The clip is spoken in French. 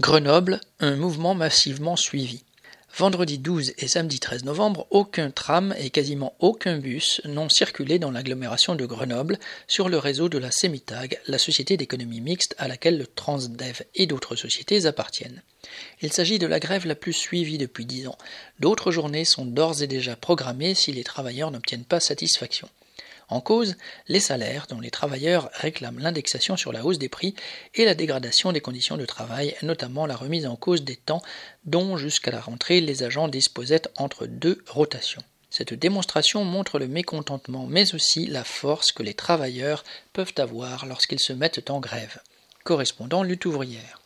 Grenoble, un mouvement massivement suivi. Vendredi 12 et samedi 13 novembre, aucun tram et quasiment aucun bus n'ont circulé dans l'agglomération de Grenoble sur le réseau de la CEMITAG, la société d'économie mixte à laquelle le Transdev et d'autres sociétés appartiennent. Il s'agit de la grève la plus suivie depuis dix ans. D'autres journées sont d'ores et déjà programmées si les travailleurs n'obtiennent pas satisfaction. En cause, les salaires dont les travailleurs réclament l'indexation sur la hausse des prix et la dégradation des conditions de travail, notamment la remise en cause des temps dont jusqu'à la rentrée les agents disposaient entre deux rotations. Cette démonstration montre le mécontentement mais aussi la force que les travailleurs peuvent avoir lorsqu'ils se mettent en grève. Correspondant lutte ouvrière.